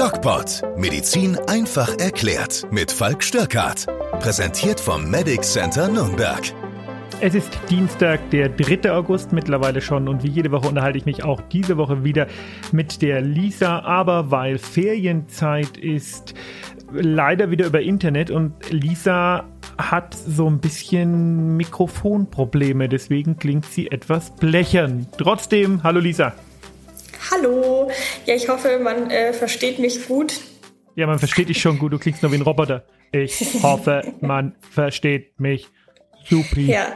DocPod. Medizin einfach erklärt. Mit Falk Störkart. Präsentiert vom Medic Center Nürnberg. Es ist Dienstag, der 3. August mittlerweile schon und wie jede Woche unterhalte ich mich auch diese Woche wieder mit der Lisa, aber weil Ferienzeit ist, leider wieder über Internet und Lisa hat so ein bisschen Mikrofonprobleme, deswegen klingt sie etwas blechern. Trotzdem, hallo Lisa. Hallo. Ja, ich hoffe, man äh, versteht mich gut. Ja, man versteht dich schon gut. Du klingst nur wie ein Roboter. Ich hoffe, man versteht mich Supi. Ja.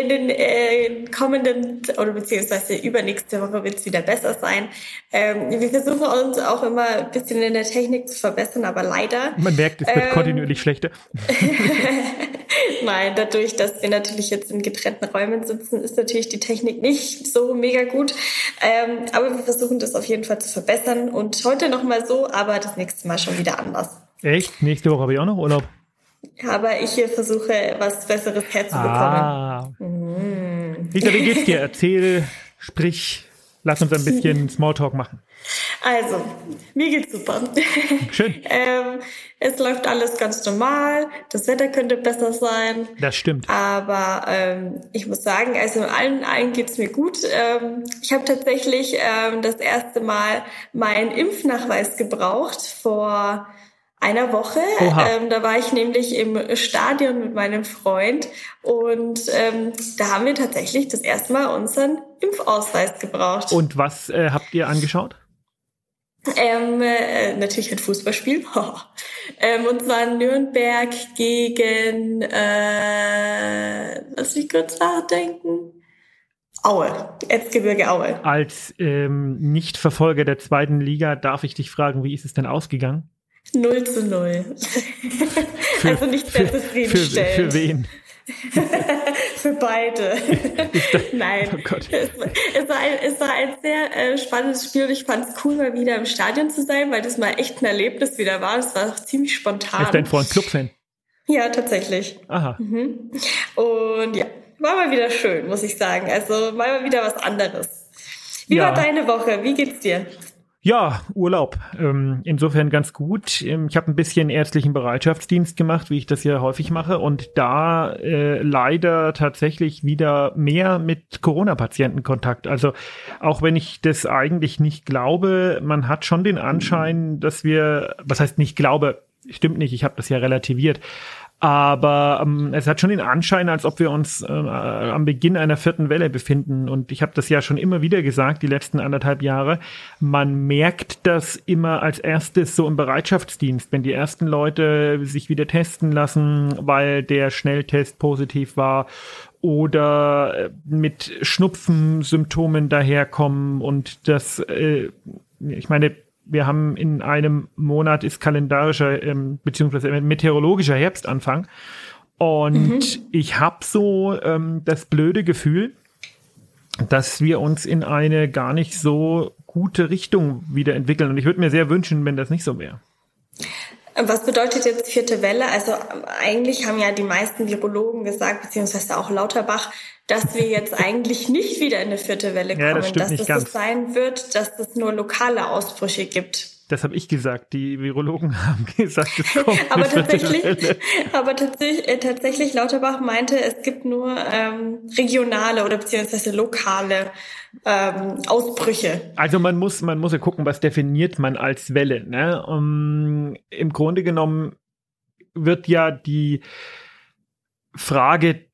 In den äh, kommenden oder beziehungsweise übernächste Woche wird es wieder besser sein. Ähm, wir versuchen uns auch immer ein bisschen in der Technik zu verbessern, aber leider. Man merkt, es wird ähm, kontinuierlich schlechter. Nein, dadurch, dass wir natürlich jetzt in getrennten Räumen sitzen, ist natürlich die Technik nicht so mega gut. Ähm, aber wir versuchen das auf jeden Fall zu verbessern und heute nochmal so, aber das nächste Mal schon wieder anders. Echt? Nächste Woche habe ich auch noch Urlaub. Aber ich hier versuche, was Besseres herzubekommen. Ah. Mm. Lisa, wie geht's dir? Erzähl, sprich, lass uns ein bisschen Smalltalk machen. Also, mir geht's super. Schön. ähm, es läuft alles ganz normal. Das Wetter könnte besser sein. Das stimmt. Aber ähm, ich muss sagen, also in allen, allen geht's mir gut. Ähm, ich habe tatsächlich ähm, das erste Mal meinen Impfnachweis gebraucht vor einer Woche. Ähm, da war ich nämlich im Stadion mit meinem Freund und ähm, da haben wir tatsächlich das erste Mal unseren Impfausweis gebraucht. Und was äh, habt ihr angeschaut? Ähm, äh, natürlich ein Fußballspiel. ähm, und zwar Nürnberg gegen, äh, lass mich kurz nachdenken. Aue, Erzgebirge Aue. Als ähm, Nichtverfolger der zweiten Liga darf ich dich fragen, wie ist es denn ausgegangen? 0 zu 0. Für, also nicht sehr zufriedenstellend. Für, für wen? für beide. Nein. Oh Gott. Es, war ein, es war ein sehr äh, spannendes Spiel und ich fand es cool, mal wieder im Stadion zu sein, weil das mal echt ein Erlebnis wieder war. Es war auch ziemlich spontan. Ist dein Freund Clubfan? Ja, tatsächlich. Aha. Mhm. Und ja, war mal wieder schön, muss ich sagen. Also mal wieder was anderes. Wie ja. war deine Woche? Wie geht's dir? Ja, Urlaub. Ähm, insofern ganz gut. Ähm, ich habe ein bisschen ärztlichen Bereitschaftsdienst gemacht, wie ich das ja häufig mache, und da äh, leider tatsächlich wieder mehr mit Corona-Patienten Kontakt. Also auch wenn ich das eigentlich nicht glaube, man hat schon den Anschein, dass wir, was heißt nicht glaube, stimmt nicht, ich habe das ja relativiert, aber ähm, es hat schon den Anschein, als ob wir uns äh, am Beginn einer vierten Welle befinden. Und ich habe das ja schon immer wieder gesagt, die letzten anderthalb Jahre. Man merkt das immer als erstes so im Bereitschaftsdienst, wenn die ersten Leute sich wieder testen lassen, weil der Schnelltest positiv war oder äh, mit Schnupfensymptomen daherkommen und das, äh, ich meine, wir haben in einem Monat ist kalendarischer ähm, beziehungsweise meteorologischer Herbstanfang und mhm. ich habe so ähm, das blöde Gefühl, dass wir uns in eine gar nicht so gute Richtung wieder entwickeln und ich würde mir sehr wünschen, wenn das nicht so wäre. Was bedeutet jetzt vierte Welle? Also eigentlich haben ja die meisten Virologen gesagt, beziehungsweise auch Lauterbach, dass wir jetzt eigentlich nicht wieder in eine vierte Welle kommen, ja, das dass es so sein wird, dass es nur lokale Ausbrüche gibt. Das habe ich gesagt. Die Virologen haben gesagt, es kommt aber tatsächlich, aber tatsächlich, äh, tatsächlich Lauterbach meinte, es gibt nur ähm, regionale oder beziehungsweise lokale ähm, Ausbrüche. Also man muss, man muss ja gucken, was definiert man als Welle. Ne? Um, Im Grunde genommen wird ja die Frage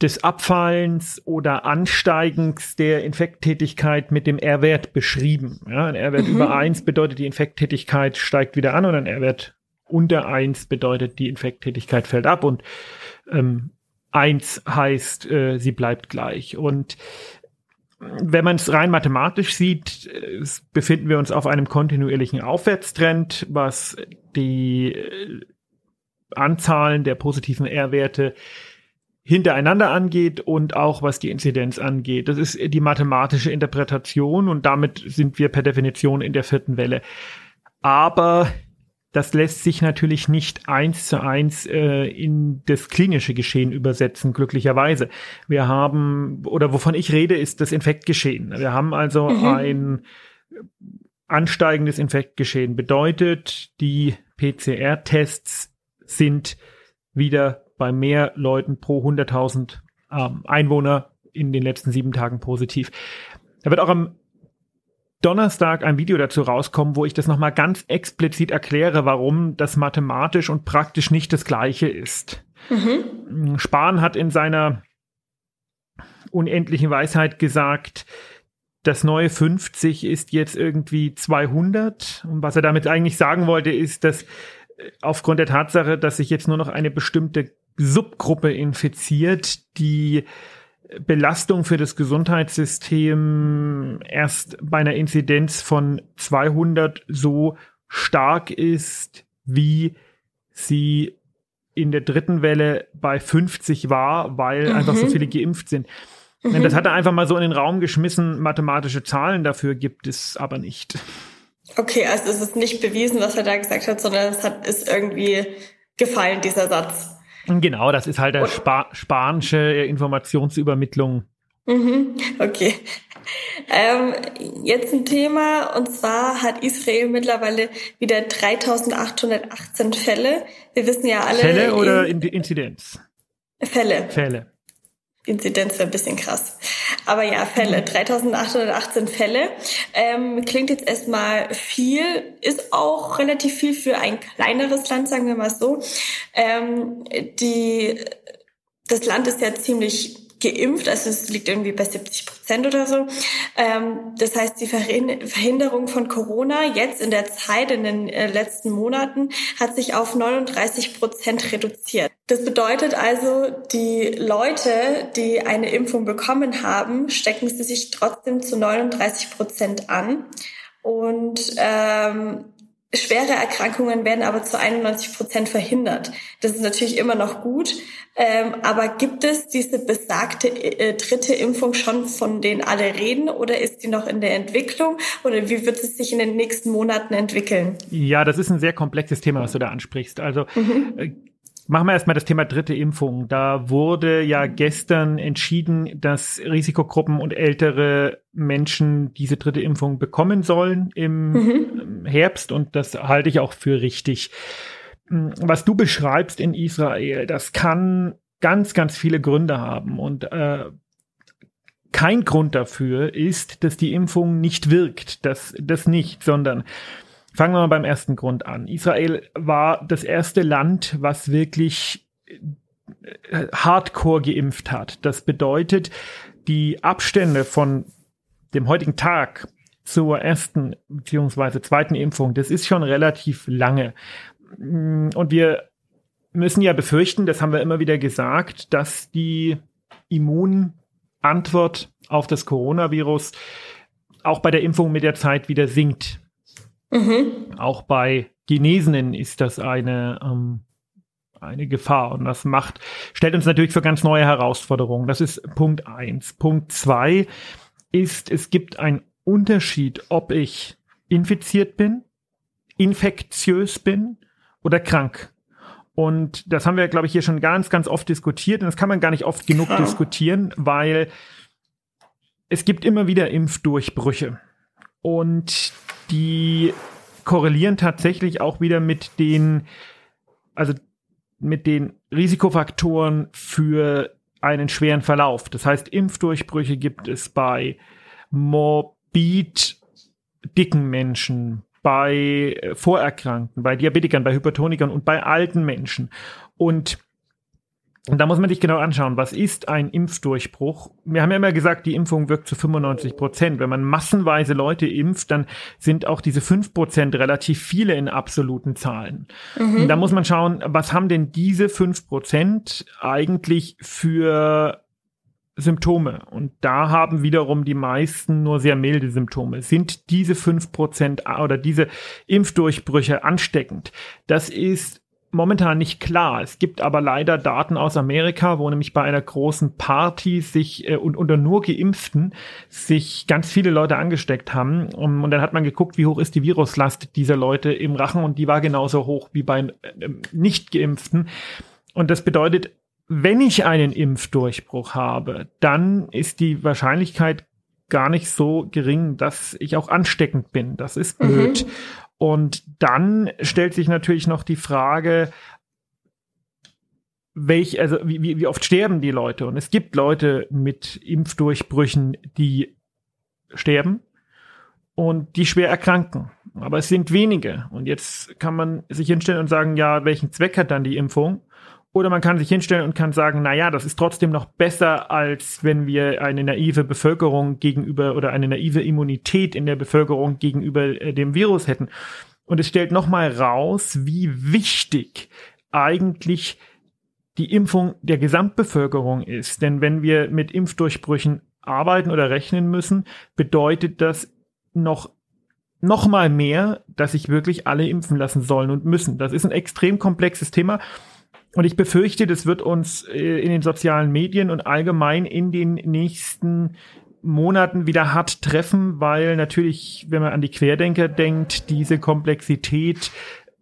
des Abfallens oder Ansteigens der Infekttätigkeit mit dem R-Wert beschrieben. Ja, ein R-Wert mhm. über eins bedeutet, die Infekttätigkeit steigt wieder an und ein R-Wert unter eins bedeutet, die Infekttätigkeit fällt ab und ähm, 1 heißt, äh, sie bleibt gleich. Und wenn man es rein mathematisch sieht, äh, befinden wir uns auf einem kontinuierlichen Aufwärtstrend, was die äh, Anzahlen der positiven R-Werte hintereinander angeht und auch was die Inzidenz angeht. Das ist die mathematische Interpretation und damit sind wir per Definition in der vierten Welle. Aber das lässt sich natürlich nicht eins zu eins äh, in das klinische Geschehen übersetzen, glücklicherweise. Wir haben, oder wovon ich rede, ist das Infektgeschehen. Wir haben also mhm. ein ansteigendes Infektgeschehen bedeutet, die PCR-Tests sind wieder bei mehr Leuten pro 100.000 ähm, Einwohner in den letzten sieben Tagen positiv. Da wird auch am Donnerstag ein Video dazu rauskommen, wo ich das nochmal ganz explizit erkläre, warum das mathematisch und praktisch nicht das gleiche ist. Mhm. Spahn hat in seiner unendlichen Weisheit gesagt, das neue 50 ist jetzt irgendwie 200. Und was er damit eigentlich sagen wollte, ist, dass äh, aufgrund der Tatsache, dass sich jetzt nur noch eine bestimmte Subgruppe infiziert, die Belastung für das Gesundheitssystem erst bei einer Inzidenz von 200 so stark ist, wie sie in der dritten Welle bei 50 war, weil mhm. einfach so viele geimpft sind. Mhm. Das hat er einfach mal so in den Raum geschmissen. Mathematische Zahlen dafür gibt es aber nicht. Okay, also es ist nicht bewiesen, was er da gesagt hat, sondern es hat, ist irgendwie gefallen, dieser Satz. Genau, das ist halt eine Spa spanische Informationsübermittlung. Mhm, okay. Ähm, jetzt ein Thema, und zwar hat Israel mittlerweile wieder 3818 Fälle. Wir wissen ja alle. Fälle oder Inzidenz? Fälle. Fälle. Inzidenz wäre ein bisschen krass. Aber ja, Fälle, 3818 mhm. Fälle. Ähm, klingt jetzt erstmal viel, ist auch relativ viel für ein kleineres Land, sagen wir mal so. Ähm, die, das Land ist ja ziemlich geimpft, also es liegt irgendwie bei 70 Prozent oder so. Ähm, das heißt, die Verhinderung von Corona jetzt in der Zeit, in den äh, letzten Monaten, hat sich auf 39 Prozent reduziert. Das bedeutet also, die Leute, die eine Impfung bekommen haben, stecken sie sich trotzdem zu 39 Prozent an. Und ähm, Schwere Erkrankungen werden aber zu 91 Prozent verhindert. Das ist natürlich immer noch gut. Ähm, aber gibt es diese besagte äh, dritte Impfung schon, von denen alle reden, oder ist die noch in der Entwicklung? Oder wie wird es sich in den nächsten Monaten entwickeln? Ja, das ist ein sehr komplexes Thema, was du da ansprichst. Also mhm. äh, Machen wir erstmal das Thema dritte Impfung. Da wurde ja gestern entschieden, dass Risikogruppen und ältere Menschen diese dritte Impfung bekommen sollen im mhm. Herbst und das halte ich auch für richtig. Was du beschreibst in Israel, das kann ganz, ganz viele Gründe haben und äh, kein Grund dafür ist, dass die Impfung nicht wirkt. Das, das nicht, sondern Fangen wir mal beim ersten Grund an. Israel war das erste Land, was wirklich äh, hardcore geimpft hat. Das bedeutet, die Abstände von dem heutigen Tag zur ersten beziehungsweise zweiten Impfung, das ist schon relativ lange. Und wir müssen ja befürchten, das haben wir immer wieder gesagt, dass die Immunantwort auf das Coronavirus auch bei der Impfung mit der Zeit wieder sinkt. Mhm. Auch bei Genesenen ist das eine, ähm, eine Gefahr und das macht, stellt uns natürlich für ganz neue Herausforderungen. Das ist Punkt eins. Punkt zwei ist, es gibt einen Unterschied, ob ich infiziert bin, infektiös bin oder krank. Und das haben wir, glaube ich, hier schon ganz, ganz oft diskutiert. Und das kann man gar nicht oft genug ja. diskutieren, weil es gibt immer wieder Impfdurchbrüche. Und die korrelieren tatsächlich auch wieder mit den, also mit den Risikofaktoren für einen schweren Verlauf. Das heißt, Impfdurchbrüche gibt es bei morbid dicken Menschen, bei Vorerkrankten, bei Diabetikern, bei Hypertonikern und bei alten Menschen. Und und da muss man sich genau anschauen, was ist ein Impfdurchbruch? Wir haben ja immer gesagt, die Impfung wirkt zu 95 Prozent. Wenn man massenweise Leute impft, dann sind auch diese fünf Prozent relativ viele in absoluten Zahlen. Mhm. Und da muss man schauen, was haben denn diese fünf Prozent eigentlich für Symptome. Und da haben wiederum die meisten nur sehr milde Symptome. Sind diese fünf Prozent oder diese Impfdurchbrüche ansteckend? Das ist momentan nicht klar. Es gibt aber leider Daten aus Amerika, wo nämlich bei einer großen Party sich äh, und unter nur Geimpften sich ganz viele Leute angesteckt haben. Um, und dann hat man geguckt, wie hoch ist die Viruslast dieser Leute im Rachen und die war genauso hoch wie bei äh, nicht Geimpften. Und das bedeutet, wenn ich einen Impfdurchbruch habe, dann ist die Wahrscheinlichkeit gar nicht so gering, dass ich auch ansteckend bin. Das ist blöd. Mhm. Und dann stellt sich natürlich noch die Frage, welch, also wie, wie oft sterben die Leute? Und es gibt Leute mit Impfdurchbrüchen, die sterben und die schwer erkranken. Aber es sind wenige. Und jetzt kann man sich hinstellen und sagen, ja, welchen Zweck hat dann die Impfung? Oder man kann sich hinstellen und kann sagen, na ja, das ist trotzdem noch besser, als wenn wir eine naive Bevölkerung gegenüber oder eine naive Immunität in der Bevölkerung gegenüber äh, dem Virus hätten. Und es stellt nochmal raus, wie wichtig eigentlich die Impfung der Gesamtbevölkerung ist. Denn wenn wir mit Impfdurchbrüchen arbeiten oder rechnen müssen, bedeutet das noch noch mal mehr, dass sich wirklich alle impfen lassen sollen und müssen. Das ist ein extrem komplexes Thema. Und ich befürchte, das wird uns äh, in den sozialen Medien und allgemein in den nächsten Monaten wieder hart treffen, weil natürlich, wenn man an die Querdenker denkt, diese Komplexität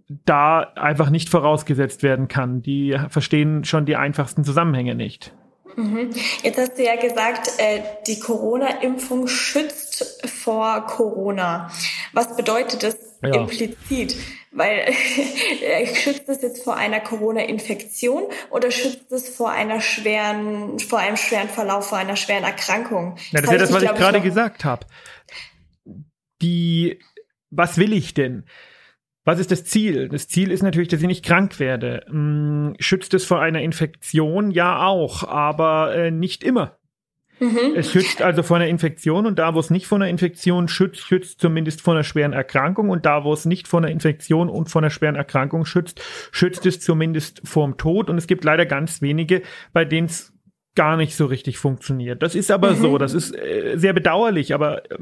da einfach nicht vorausgesetzt werden kann. Die verstehen schon die einfachsten Zusammenhänge nicht. Mhm. Jetzt hast du ja gesagt, äh, die Corona-Impfung schützt vor Corona. Was bedeutet das ja. implizit? Weil äh, schützt es jetzt vor einer Corona-Infektion oder schützt es vor einer schweren, vor einem schweren Verlauf, vor einer schweren Erkrankung? Na, das, das ist ja das, was ich, ich gerade gesagt habe. Die, was will ich denn? Was ist das Ziel? Das Ziel ist natürlich, dass ich nicht krank werde. Hm, schützt es vor einer Infektion? Ja, auch, aber äh, nicht immer. Mhm. Es schützt also vor einer Infektion und da, wo es nicht vor einer Infektion schützt, schützt zumindest vor einer schweren Erkrankung und da, wo es nicht vor einer Infektion und vor einer schweren Erkrankung schützt, schützt es zumindest vorm Tod und es gibt leider ganz wenige, bei denen es gar nicht so richtig funktioniert. Das ist aber mhm. so, das ist äh, sehr bedauerlich, aber äh,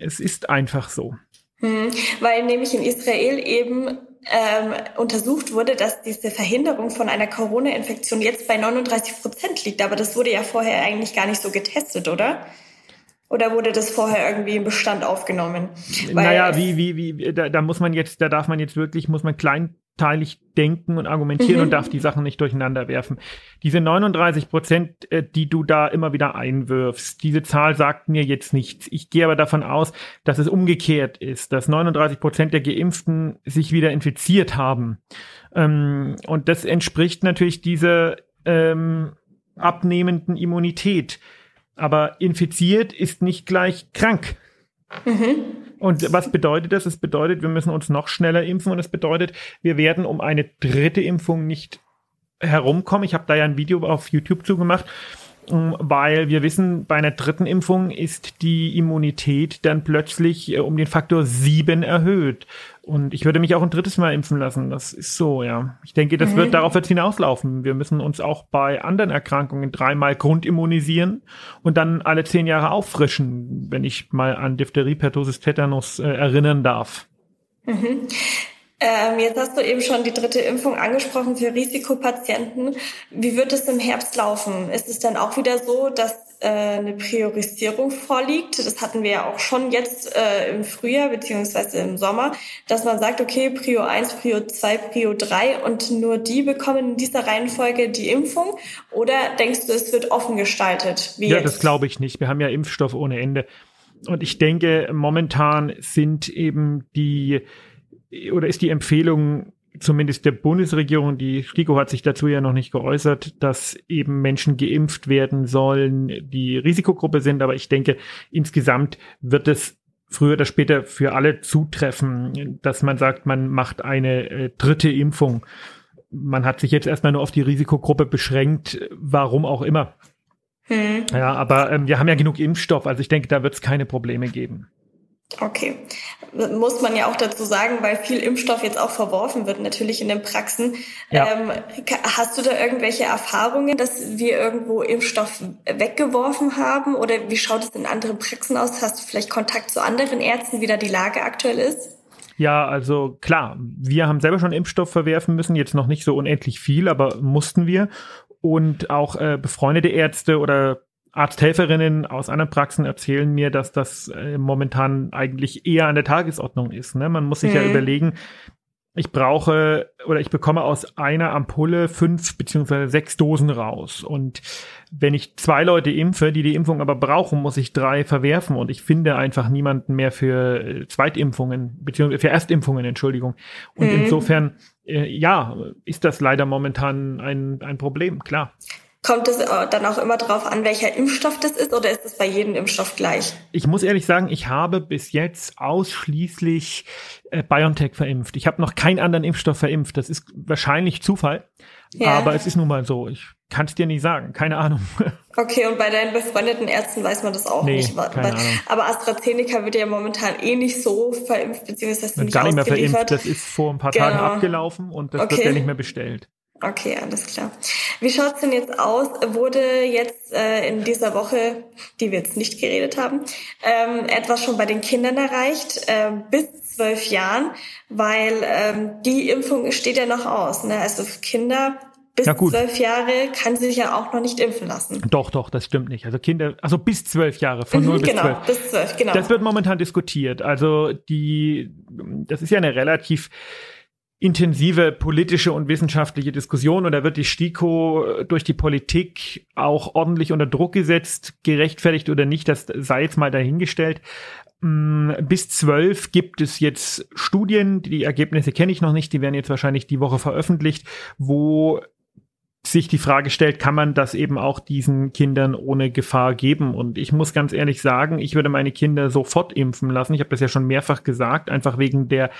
es ist einfach so. Hm, weil nämlich in Israel eben ähm, untersucht wurde, dass diese Verhinderung von einer Corona-Infektion jetzt bei 39 Prozent liegt. Aber das wurde ja vorher eigentlich gar nicht so getestet, oder? Oder wurde das vorher irgendwie im Bestand aufgenommen? Weil naja, wie, wie, wie, da, da muss man jetzt, da darf man jetzt wirklich, muss man klein teilig denken und argumentieren mhm. und darf die Sachen nicht durcheinander werfen. Diese 39 Prozent, äh, die du da immer wieder einwirfst, diese Zahl sagt mir jetzt nichts. Ich gehe aber davon aus, dass es umgekehrt ist, dass 39 Prozent der Geimpften sich wieder infiziert haben. Ähm, und das entspricht natürlich dieser ähm, abnehmenden Immunität. Aber infiziert ist nicht gleich krank. Mhm. Und was bedeutet das? Es bedeutet, wir müssen uns noch schneller impfen und es bedeutet, wir werden um eine dritte Impfung nicht herumkommen. Ich habe da ja ein Video auf YouTube zugemacht, ähm, weil wir wissen, bei einer dritten Impfung ist die Immunität dann plötzlich äh, um den Faktor sieben erhöht. Und ich würde mich auch ein drittes Mal impfen lassen. Das ist so, ja. Ich denke, das mhm. wird darauf jetzt hinauslaufen. Wir müssen uns auch bei anderen Erkrankungen dreimal grundimmunisieren und dann alle zehn Jahre auffrischen, wenn ich mal an Diphtherie, Pertussis, Tetanus äh, erinnern darf. Mhm. Ähm, jetzt hast du eben schon die dritte Impfung angesprochen für Risikopatienten. Wie wird es im Herbst laufen? Ist es dann auch wieder so, dass äh, eine Priorisierung vorliegt? Das hatten wir ja auch schon jetzt äh, im Frühjahr beziehungsweise im Sommer, dass man sagt, okay, Prio 1, Prio 2, Prio 3 und nur die bekommen in dieser Reihenfolge die Impfung? Oder denkst du, es wird offen gestaltet? ja, jetzt? das glaube ich nicht. Wir haben ja Impfstoff ohne Ende. Und ich denke, momentan sind eben die oder ist die Empfehlung zumindest der Bundesregierung, die STIKO hat sich dazu ja noch nicht geäußert, dass eben Menschen geimpft werden sollen, die Risikogruppe sind. Aber ich denke, insgesamt wird es früher oder später für alle zutreffen, dass man sagt, man macht eine äh, dritte Impfung. Man hat sich jetzt erstmal nur auf die Risikogruppe beschränkt, warum auch immer. Hm. Ja, aber ähm, wir haben ja genug Impfstoff, also ich denke, da wird es keine Probleme geben. Okay. Muss man ja auch dazu sagen, weil viel Impfstoff jetzt auch verworfen wird, natürlich in den Praxen. Ja. Ähm, hast du da irgendwelche Erfahrungen, dass wir irgendwo Impfstoff weggeworfen haben? Oder wie schaut es in anderen Praxen aus? Hast du vielleicht Kontakt zu anderen Ärzten, wie da die Lage aktuell ist? Ja, also klar, wir haben selber schon Impfstoff verwerfen müssen, jetzt noch nicht so unendlich viel, aber mussten wir. Und auch äh, befreundete Ärzte oder Arzthelferinnen aus anderen Praxen erzählen mir, dass das äh, momentan eigentlich eher an der Tagesordnung ist. Ne? Man muss sich mhm. ja überlegen, ich brauche oder ich bekomme aus einer Ampulle fünf beziehungsweise sechs Dosen raus. Und wenn ich zwei Leute impfe, die die Impfung aber brauchen, muss ich drei verwerfen. Und ich finde einfach niemanden mehr für äh, Zweitimpfungen, beziehungsweise für Erstimpfungen, Entschuldigung. Und mhm. insofern, äh, ja, ist das leider momentan ein, ein Problem, klar. Kommt es äh, dann auch immer darauf an, welcher Impfstoff das ist oder ist es bei jedem Impfstoff gleich? Ich muss ehrlich sagen, ich habe bis jetzt ausschließlich äh, BioNTech verimpft. Ich habe noch keinen anderen Impfstoff verimpft. Das ist wahrscheinlich Zufall, ja. aber es ist nun mal so. Ich kann es dir nicht sagen, keine Ahnung. Okay, und bei deinen befreundeten Ärzten weiß man das auch nee, nicht. Keine Ahnung. Aber AstraZeneca wird ja momentan eh nicht so verimpft, beziehungsweise nicht, gar nicht mehr verimpft. Das ist vor ein paar genau. Tagen abgelaufen und das okay. wird ja nicht mehr bestellt. Okay, alles klar. Wie schaut's denn jetzt aus? Wurde jetzt äh, in dieser Woche, die wir jetzt nicht geredet haben, ähm, etwas schon bei den Kindern erreicht, äh, bis zwölf Jahren, weil ähm, die Impfung steht ja noch aus. Ne? Also Kinder bis zwölf Jahre kann sie sich ja auch noch nicht impfen lassen. Doch, doch, das stimmt nicht. Also Kinder, also bis zwölf Jahre, von null mhm, bis genau, zwölf. bis zwölf, genau. Das wird momentan diskutiert. Also die, das ist ja eine relativ intensive politische und wissenschaftliche Diskussion und da wird die STIKO äh, durch die Politik auch ordentlich unter Druck gesetzt, gerechtfertigt oder nicht, das sei jetzt mal dahingestellt. Mm, bis zwölf gibt es jetzt Studien, die Ergebnisse kenne ich noch nicht, die werden jetzt wahrscheinlich die Woche veröffentlicht, wo sich die Frage stellt, kann man das eben auch diesen Kindern ohne Gefahr geben? Und ich muss ganz ehrlich sagen, ich würde meine Kinder sofort impfen lassen. Ich habe das ja schon mehrfach gesagt, einfach wegen der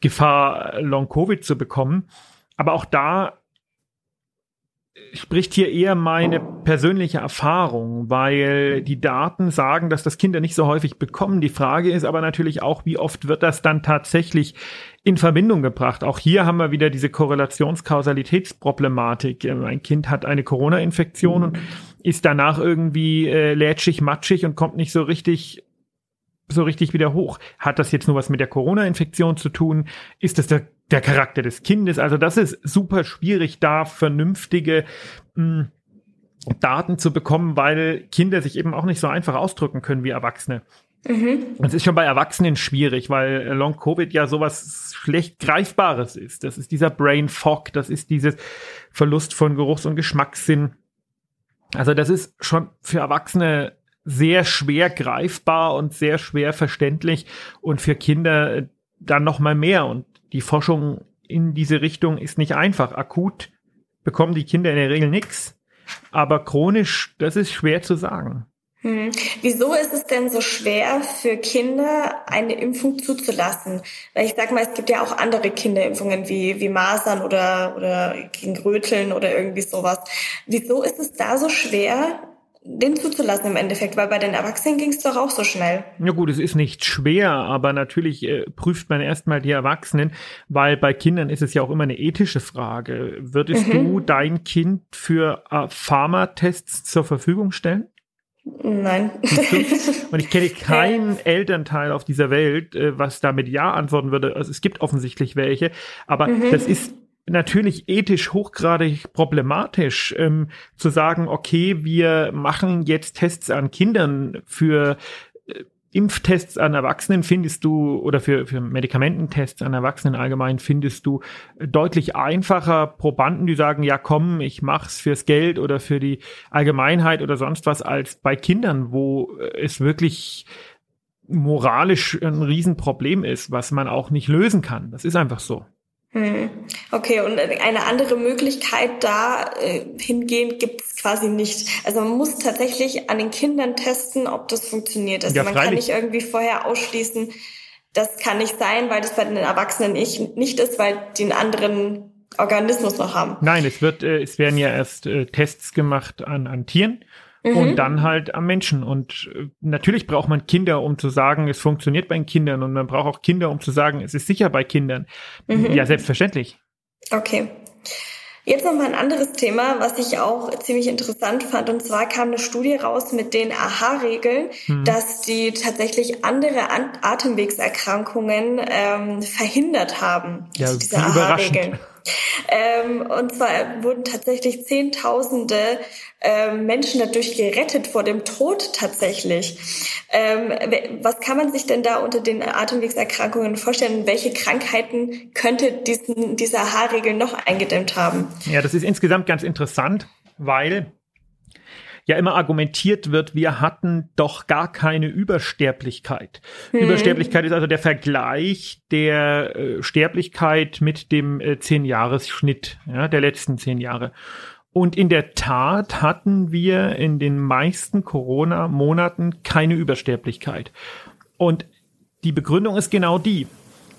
Gefahr, Long-Covid zu bekommen. Aber auch da spricht hier eher meine persönliche Erfahrung, weil die Daten sagen, dass das Kinder nicht so häufig bekommen. Die Frage ist aber natürlich auch, wie oft wird das dann tatsächlich in Verbindung gebracht. Auch hier haben wir wieder diese Korrelationskausalitätsproblematik. Ähm, ein Kind hat eine Corona-Infektion und ist danach irgendwie äh, lätschig, matschig und kommt nicht so richtig so richtig wieder hoch. Hat das jetzt nur was mit der Corona-Infektion zu tun? Ist das der, der Charakter des Kindes? Also das ist super schwierig, da vernünftige mh, hm, Daten zu bekommen, weil Kinder sich eben auch nicht so einfach ausdrücken können wie Erwachsene. Mhm. Es ist schon bei Erwachsenen schwierig, weil Long Covid ja sowas schlecht greifbares ist. Das ist dieser Brain Fog, das ist dieses Verlust von Geruchs- und Geschmackssinn. Also das ist schon für Erwachsene sehr schwer greifbar und sehr schwer verständlich und für Kinder äh, dann noch mal mehr und die Forschung in diese Richtung ist nicht einfach. Akut bekommen die Kinder in der Regel nichts, aber chronisch, das ist schwer zu sagen. Hm. Wieso ist es denn so schwer für Kinder, eine Impfung zuzulassen? Weil ich sag mal, es gibt ja auch andere Kinderimpfungen wie, wie Masern oder, oder gegen Röteln oder irgendwie sowas. Wieso ist es da so schwer, den zuzulassen im Endeffekt, weil bei den Erwachsenen ging es doch auch so schnell. Ja gut, es ist nicht schwer, aber natürlich äh, prüft man erstmal die Erwachsenen, weil bei Kindern ist es ja auch immer eine ethische Frage. Würdest mhm. du dein Kind für äh, Pharmatests zur Verfügung stellen? Nein. Und ich kenne keinen. Elternteil auf dieser Welt, äh, was da mit Ja antworten würde. Also es gibt offensichtlich welche, aber mhm. das ist natürlich ethisch hochgradig problematisch, ähm, zu sagen, okay, wir machen jetzt Tests an Kindern für äh, Impftests an Erwachsenen findest du oder für, für Medikamententests an Erwachsenen allgemein findest du deutlich einfacher Probanden, die sagen, ja komm, ich mach's fürs Geld oder für die Allgemeinheit oder sonst was, als bei Kindern, wo es wirklich moralisch ein Riesenproblem ist, was man auch nicht lösen kann. Das ist einfach so. Hm. Okay, und eine andere Möglichkeit da äh, hingehend gibt es quasi nicht. Also man muss tatsächlich an den Kindern testen, ob das funktioniert. Also ja, man kann nicht irgendwie vorher ausschließen, das kann nicht sein, weil das bei den Erwachsenen nicht, nicht ist, weil die einen anderen Organismus noch haben. Nein, es wird, äh, es werden ja erst äh, Tests gemacht an, an Tieren mhm. und dann halt am Menschen. Und äh, natürlich braucht man Kinder, um zu sagen, es funktioniert bei Kindern. Und man braucht auch Kinder, um zu sagen, es ist sicher bei Kindern. Mhm. Ja, selbstverständlich. Okay. Jetzt noch mal ein anderes Thema, was ich auch ziemlich interessant fand. Und zwar kam eine Studie raus mit den AHA-Regeln, mhm. dass die tatsächlich andere Atemwegserkrankungen ähm, verhindert haben. Ja, diese AHA-Regeln. Ähm, und zwar wurden tatsächlich Zehntausende ähm, Menschen dadurch gerettet vor dem Tod tatsächlich. Ähm, was kann man sich denn da unter den Atemwegserkrankungen vorstellen? Welche Krankheiten könnte diesen, dieser Haarregel noch eingedämmt haben? Ja, das ist insgesamt ganz interessant, weil ja immer argumentiert wird, wir hatten doch gar keine Übersterblichkeit. Mhm. Übersterblichkeit ist also der Vergleich der äh, Sterblichkeit mit dem äh, Zehn-Jahres-Schnitt ja, der letzten zehn Jahre. Und in der Tat hatten wir in den meisten Corona-Monaten keine Übersterblichkeit. Und die Begründung ist genau die.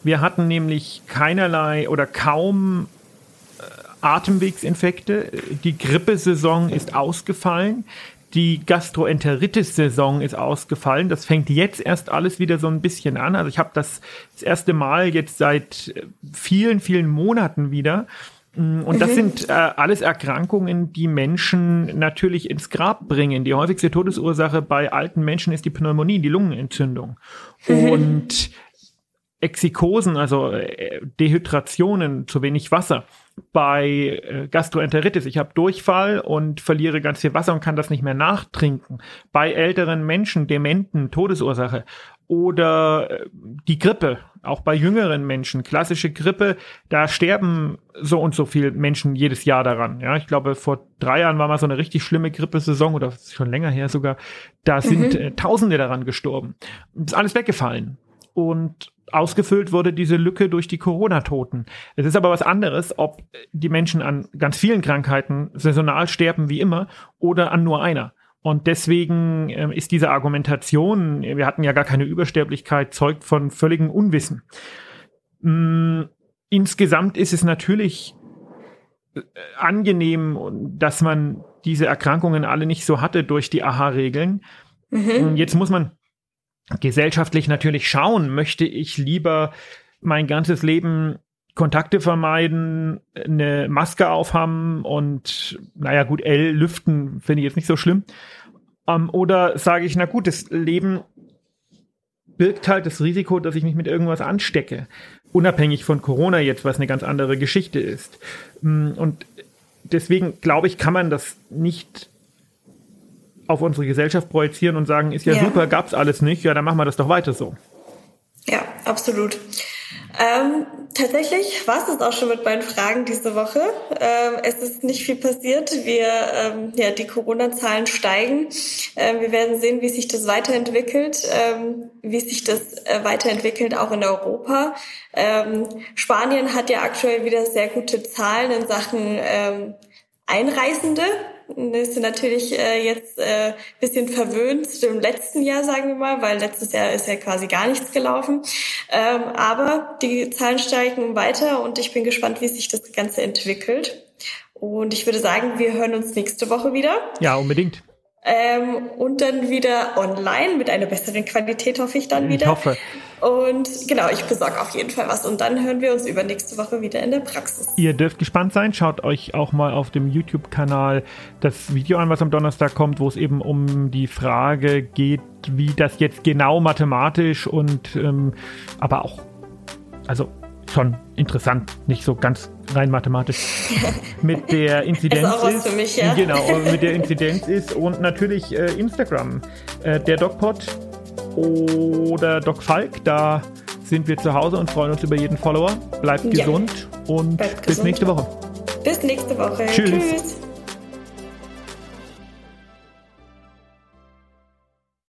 Wir hatten nämlich keinerlei oder kaum Atemwegsinfekte. Die Grippesaison ist ausgefallen. Die Gastroenteritis-Saison ist ausgefallen. Das fängt jetzt erst alles wieder so ein bisschen an. Also ich habe das das erste Mal jetzt seit vielen, vielen Monaten wieder. Und das mhm. sind äh, alles Erkrankungen, die Menschen natürlich ins Grab bringen. Die häufigste Todesursache bei alten Menschen ist die Pneumonie, die Lungenentzündung. Mhm. Und Exikosen, also äh, Dehydrationen, zu wenig Wasser. Bei äh, Gastroenteritis, ich habe Durchfall und verliere ganz viel Wasser und kann das nicht mehr nachtrinken. Bei älteren Menschen, Dementen, Todesursache. Oder äh, die Grippe, auch bei jüngeren Menschen, klassische Grippe, da sterben so und so viele Menschen jedes Jahr daran. Ja, ich glaube, vor drei Jahren war mal so eine richtig schlimme Grippesaison oder schon länger her sogar. Da sind mhm. Tausende daran gestorben. Ist alles weggefallen. Und ausgefüllt wurde diese Lücke durch die Corona-Toten. Es ist aber was anderes, ob die Menschen an ganz vielen Krankheiten saisonal sterben wie immer oder an nur einer. Und deswegen äh, ist diese Argumentation, wir hatten ja gar keine Übersterblichkeit, zeugt von völligem Unwissen. Mm, insgesamt ist es natürlich äh, angenehm, dass man diese Erkrankungen alle nicht so hatte durch die AHA-Regeln. Mhm. Jetzt muss man gesellschaftlich natürlich schauen, möchte ich lieber mein ganzes Leben Kontakte vermeiden, eine Maske aufhaben und naja gut, L lüften finde ich jetzt nicht so schlimm. Ähm, oder sage ich, na gut, das Leben birgt halt das Risiko, dass ich mich mit irgendwas anstecke. Unabhängig von Corona jetzt, was eine ganz andere Geschichte ist. Mm, und deswegen glaube ich, kann man das nicht auf unsere Gesellschaft projizieren und sagen, ist ja, ja. super, gab's alles nicht, ja, dann machen wir das doch weiter so. Ja, absolut. Ähm, tatsächlich war es auch schon mit meinen Fragen diese Woche. Ähm, es ist nicht viel passiert. Wir, ähm, ja, die Corona-Zahlen steigen. Ähm, wir werden sehen, wie sich das weiterentwickelt, ähm, wie sich das äh, weiterentwickelt auch in Europa. Ähm, Spanien hat ja aktuell wieder sehr gute Zahlen in Sachen Einreisende ist natürlich äh, jetzt äh, bisschen verwöhnt zu dem letzten Jahr, sagen wir mal, weil letztes Jahr ist ja quasi gar nichts gelaufen. Ähm, aber die Zahlen steigen weiter und ich bin gespannt, wie sich das Ganze entwickelt. Und ich würde sagen, wir hören uns nächste Woche wieder. Ja, unbedingt. Ähm, und dann wieder online mit einer besseren Qualität, hoffe ich dann wieder. Ich hoffe. Und genau, ich besorge auf jeden Fall was. Und dann hören wir uns übernächste Woche wieder in der Praxis. Ihr dürft gespannt sein. Schaut euch auch mal auf dem YouTube-Kanal das Video an, was am Donnerstag kommt, wo es eben um die Frage geht, wie das jetzt genau mathematisch und ähm, aber auch, also schon interessant, nicht so ganz rein mathematisch, mit der Inzidenz ist. ist mich, ja? Genau, mit der Inzidenz ist und natürlich äh, Instagram. Äh, der DocPod oder Doc Falk, da sind wir zu Hause und freuen uns über jeden Follower. Bleibt ja. gesund und Bleibt bis gesund. nächste Woche. Bis nächste Woche. Tschüss. Tschüss.